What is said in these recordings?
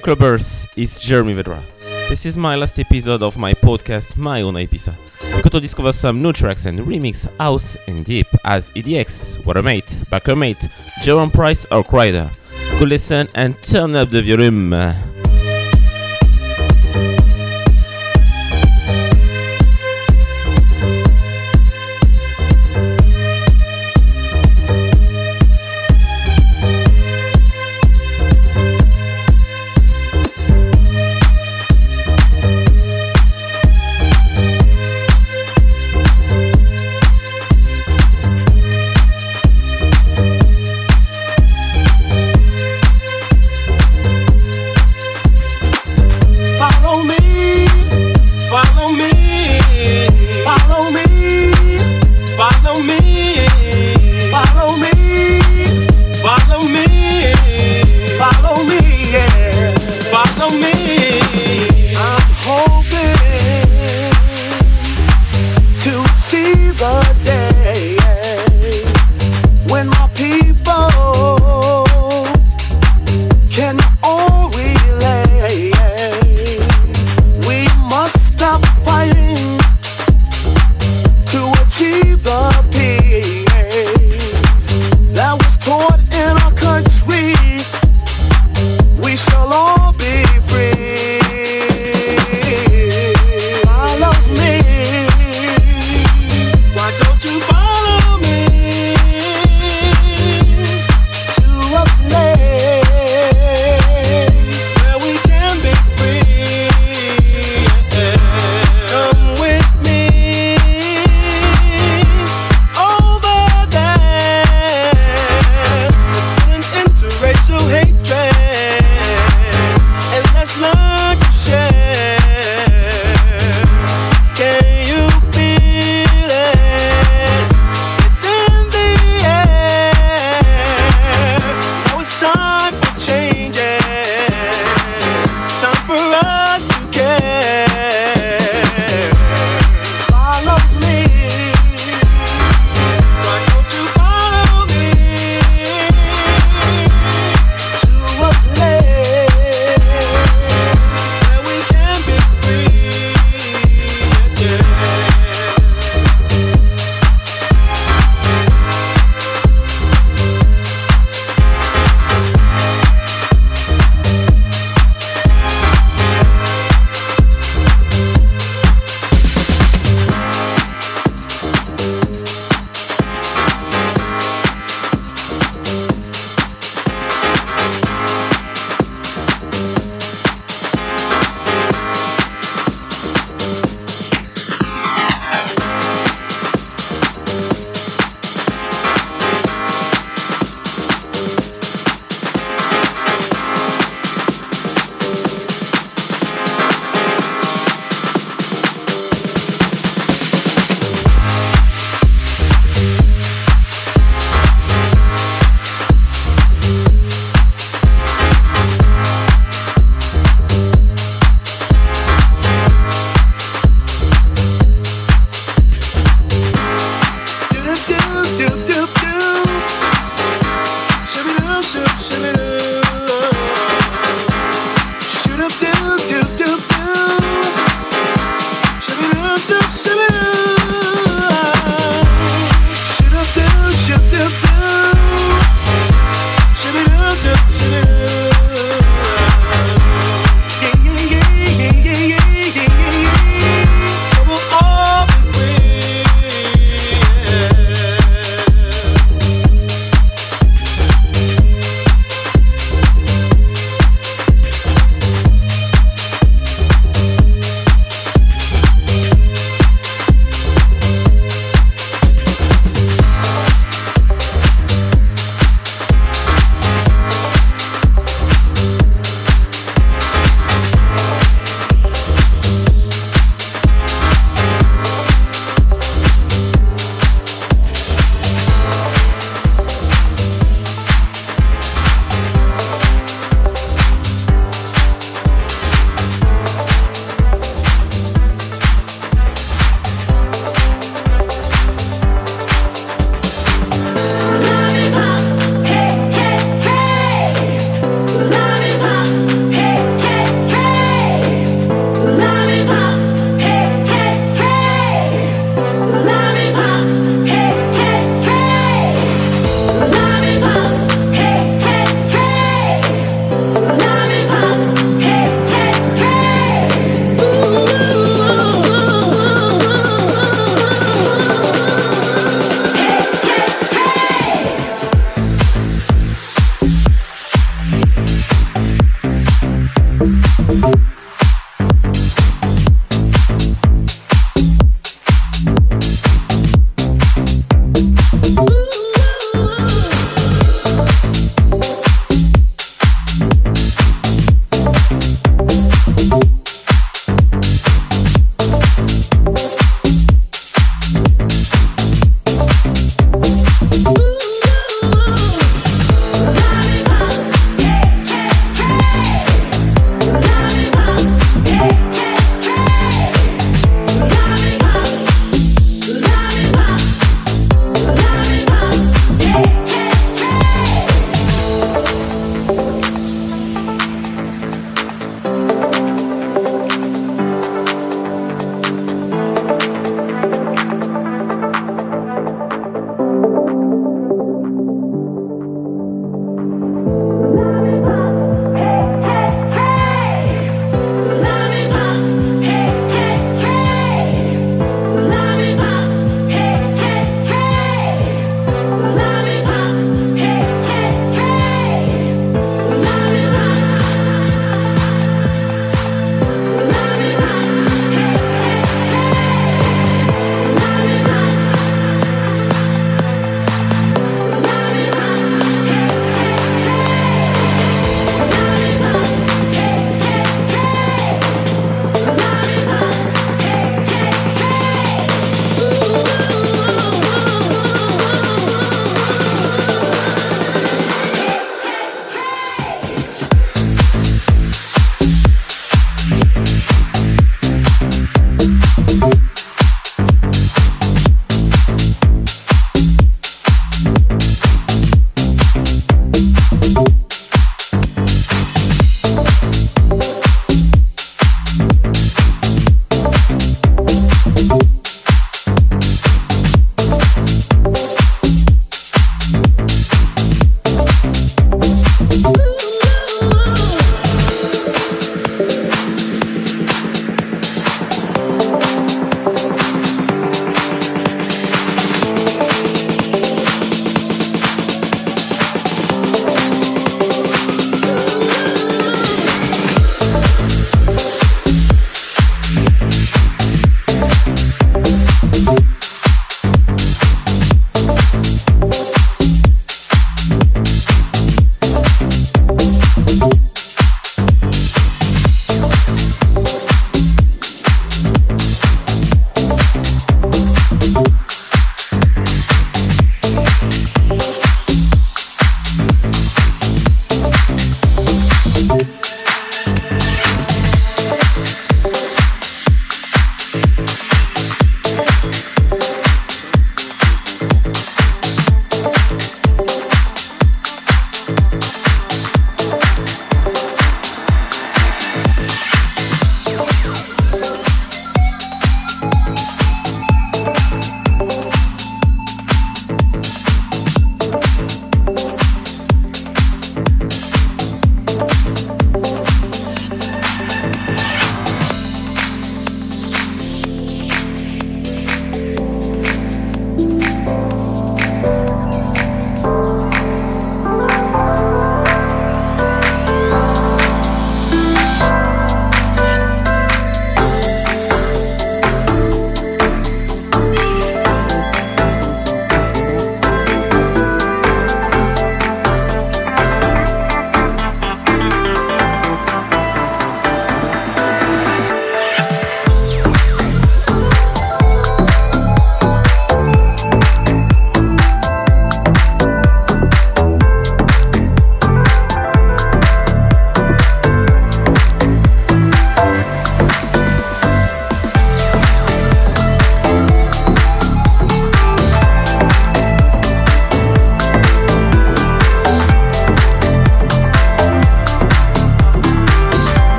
Clubbers, it's Jeremy Vedra. This is my last episode of my podcast My Own Ibiza. We got to discover some new tracks and remix house and deep as EDX, Watermät, Bakermat, Jerome Price or Kryder. Go listen and turn up the volume.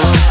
Jeremy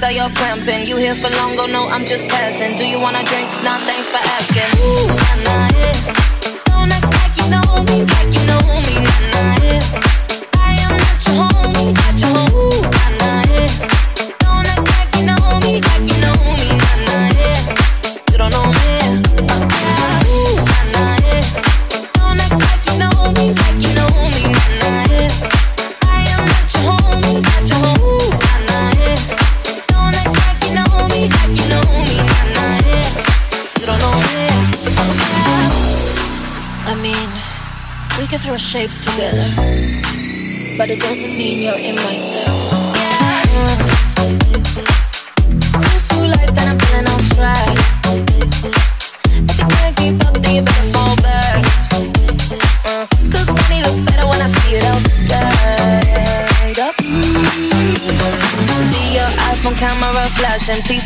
though your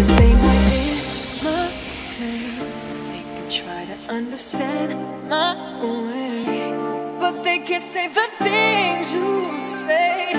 this thing within myself. They can try to understand my way, but they can't say the things you say.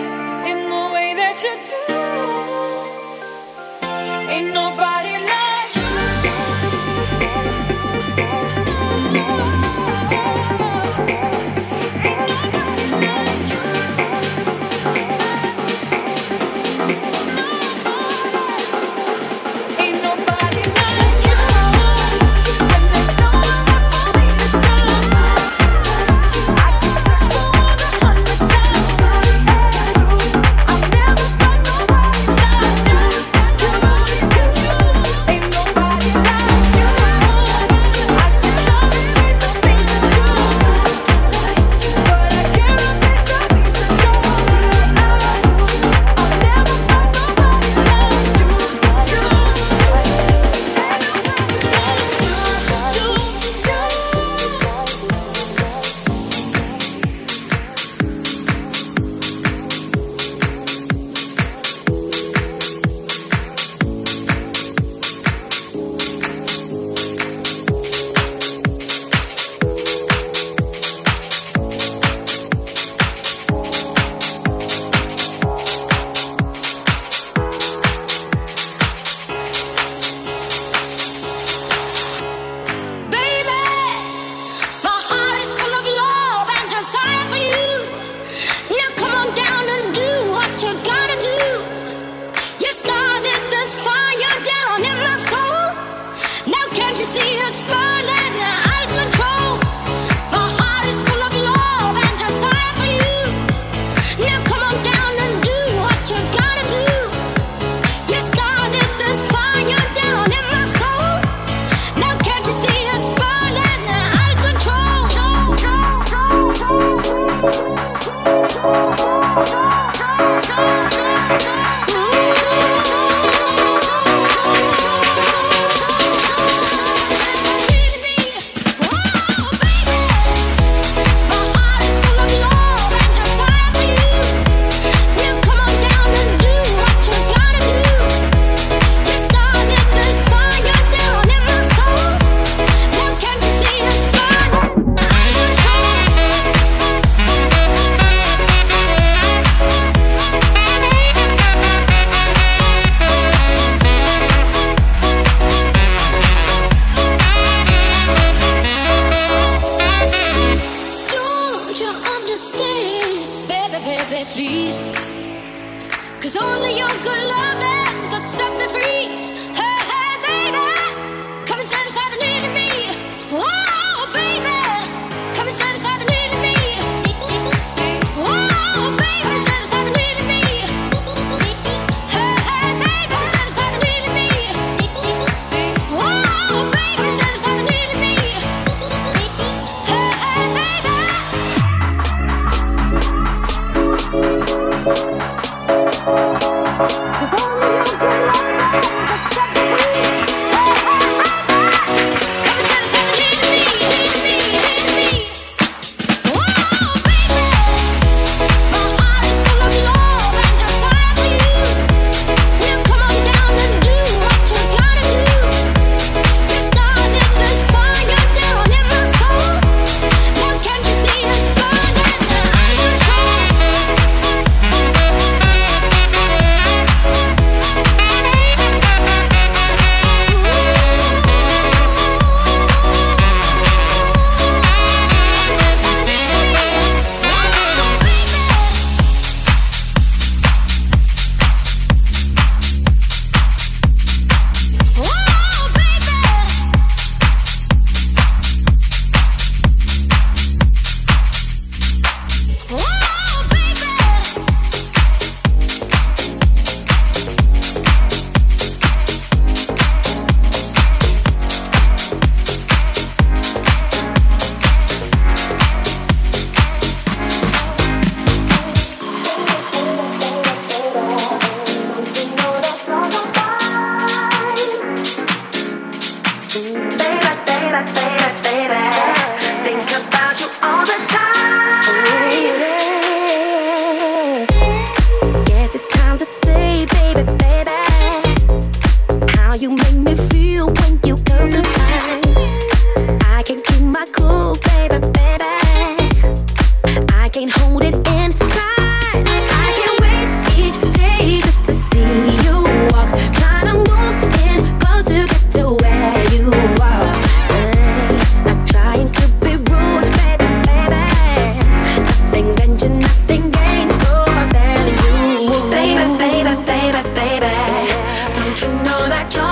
Know that you're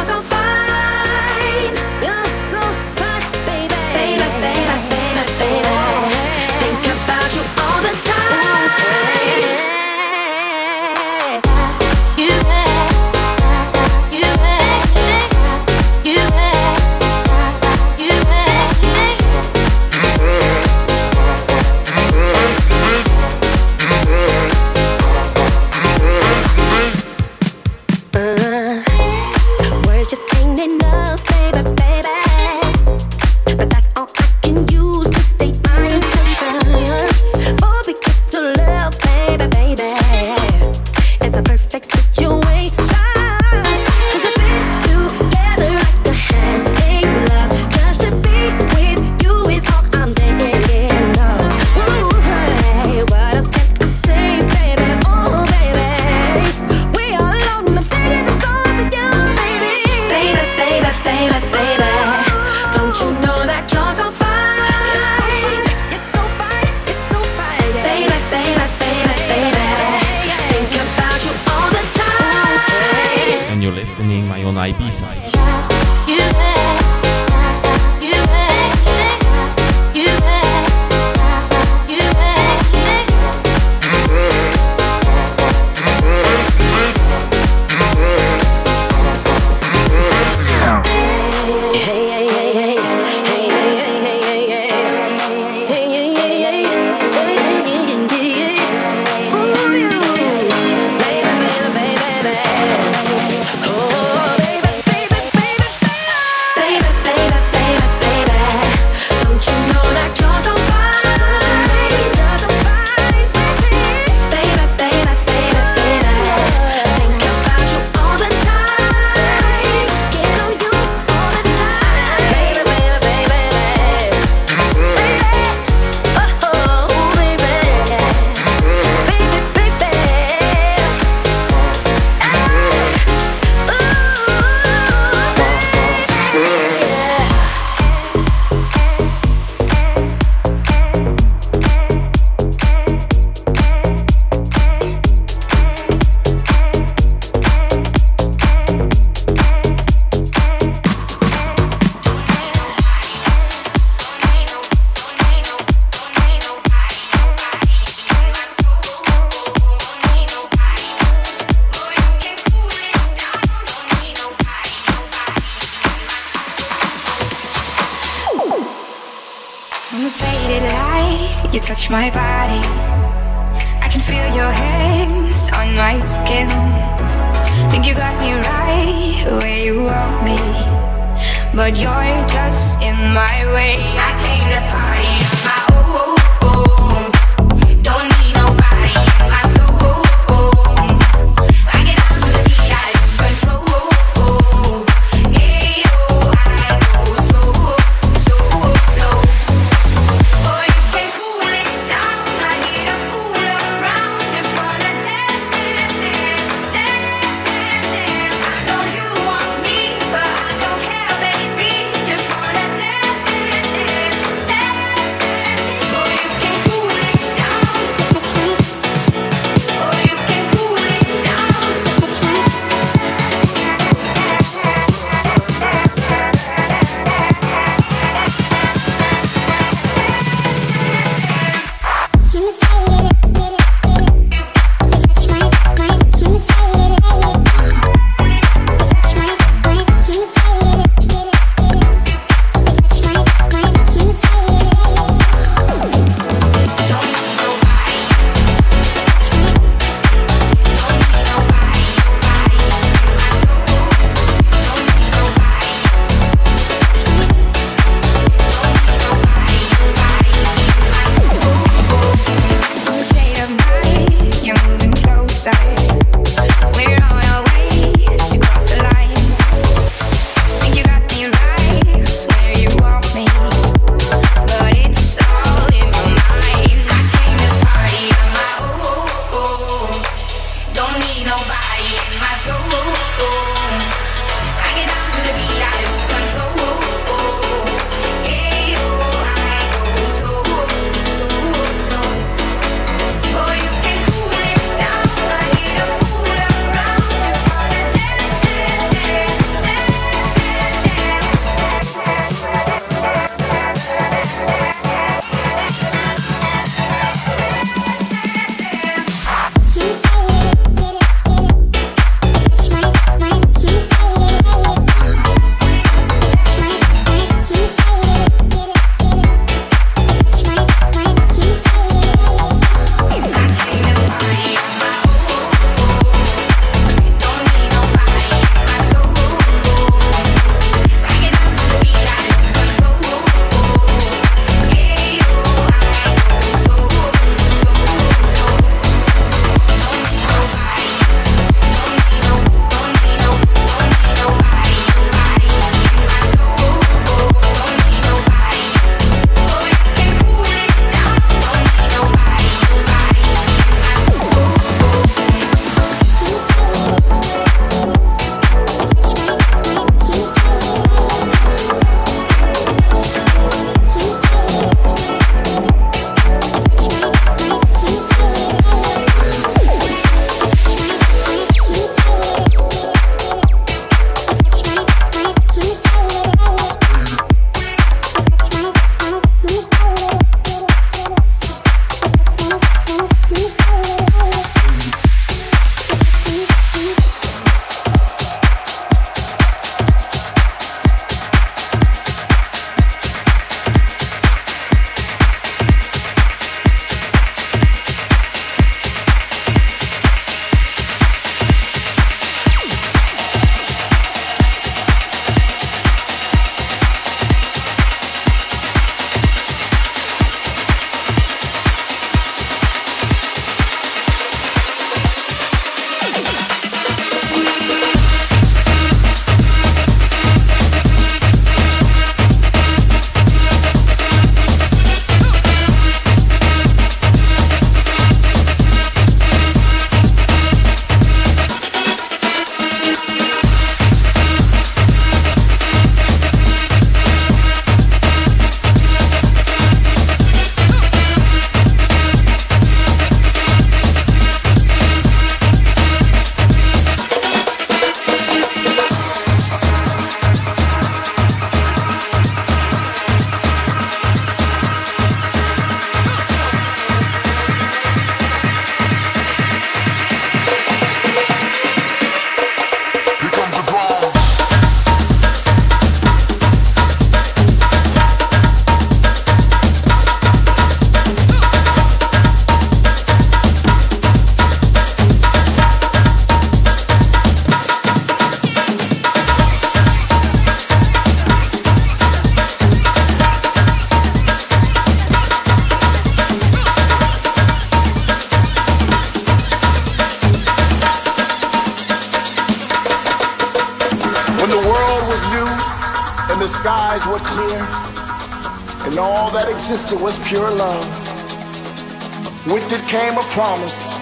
promise,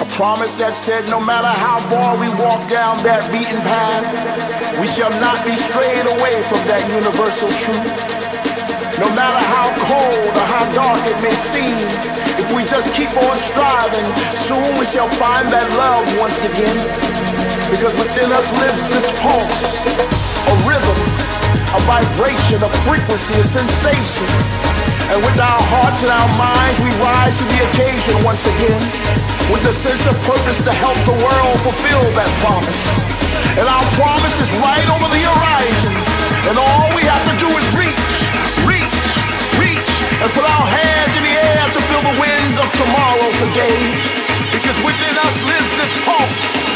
a promise that said no matter how far we walk down that beaten path, we shall not be strayed away from that universal truth. No matter how cold or how dark it may seem, if we just keep on striving, soon we shall find that love once again. Because within us lives this pulse, a rhythm, a vibration, a frequency, a sensation. And with our hearts and our minds, we rise to the occasion once again. With the sense of purpose to help the world fulfill that promise. And our promise is right over the horizon. And all we have to do is reach, reach, reach, and put our hands in the air to feel the winds of tomorrow today. Because within us lives this pulse,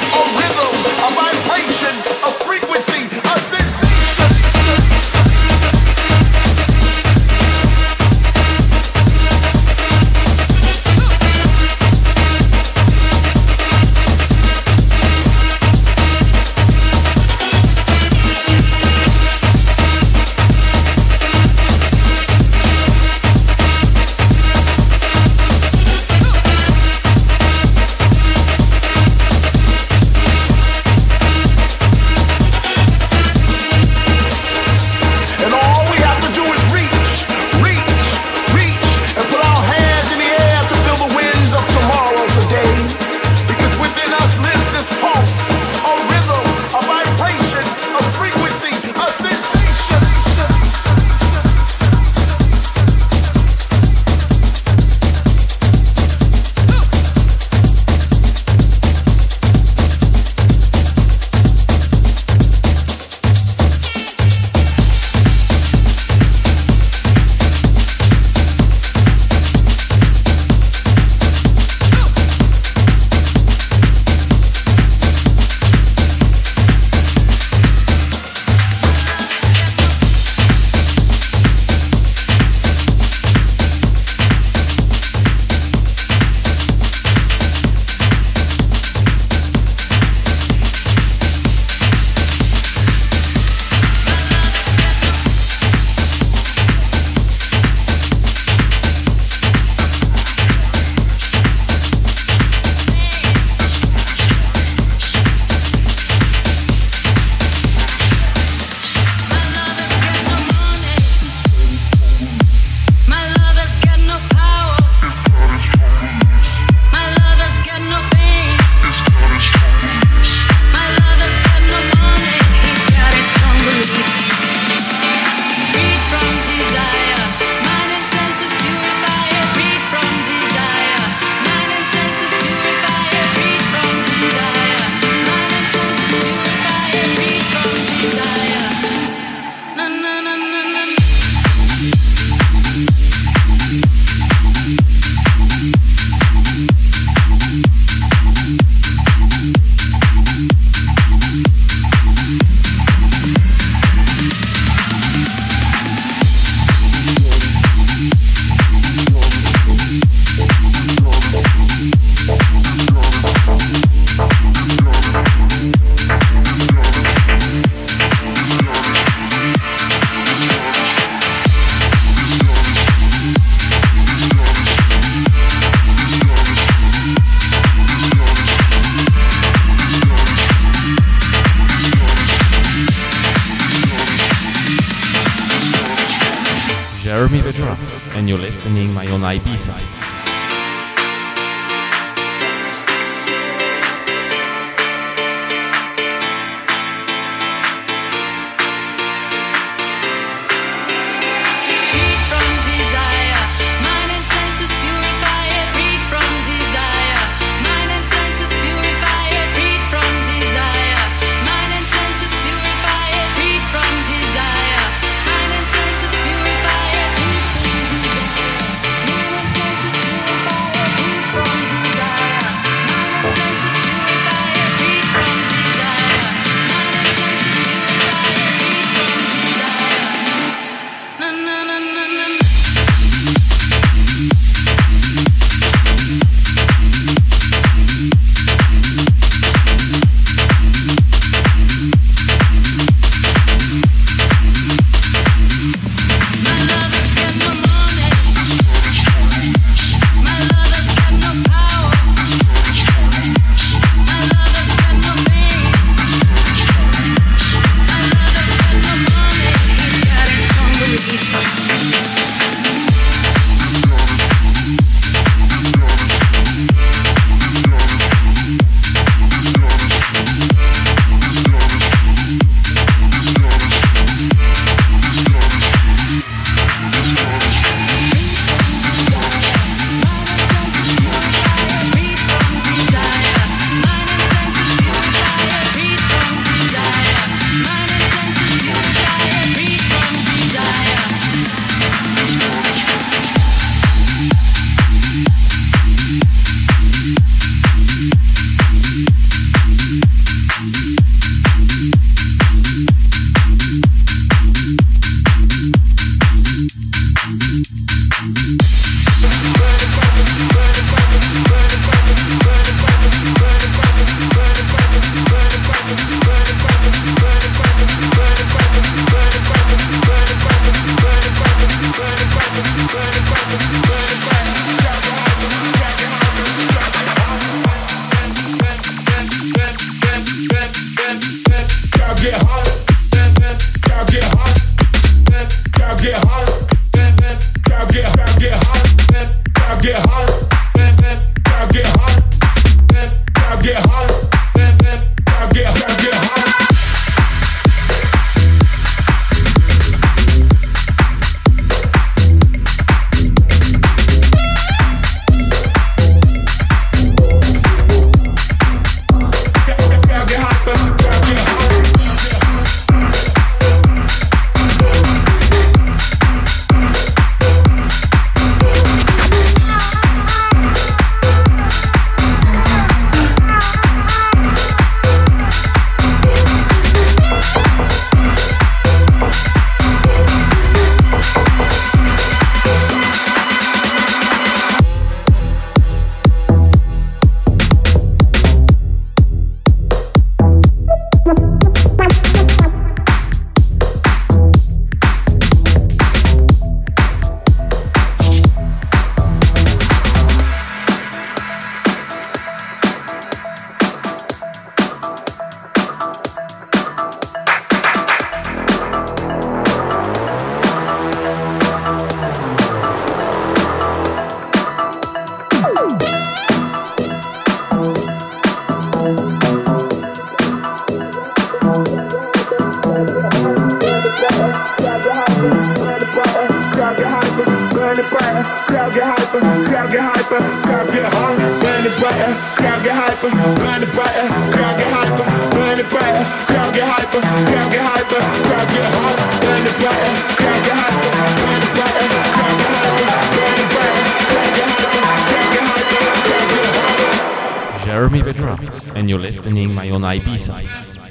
Jeremy Vedra, and you're listening my own Ibiza.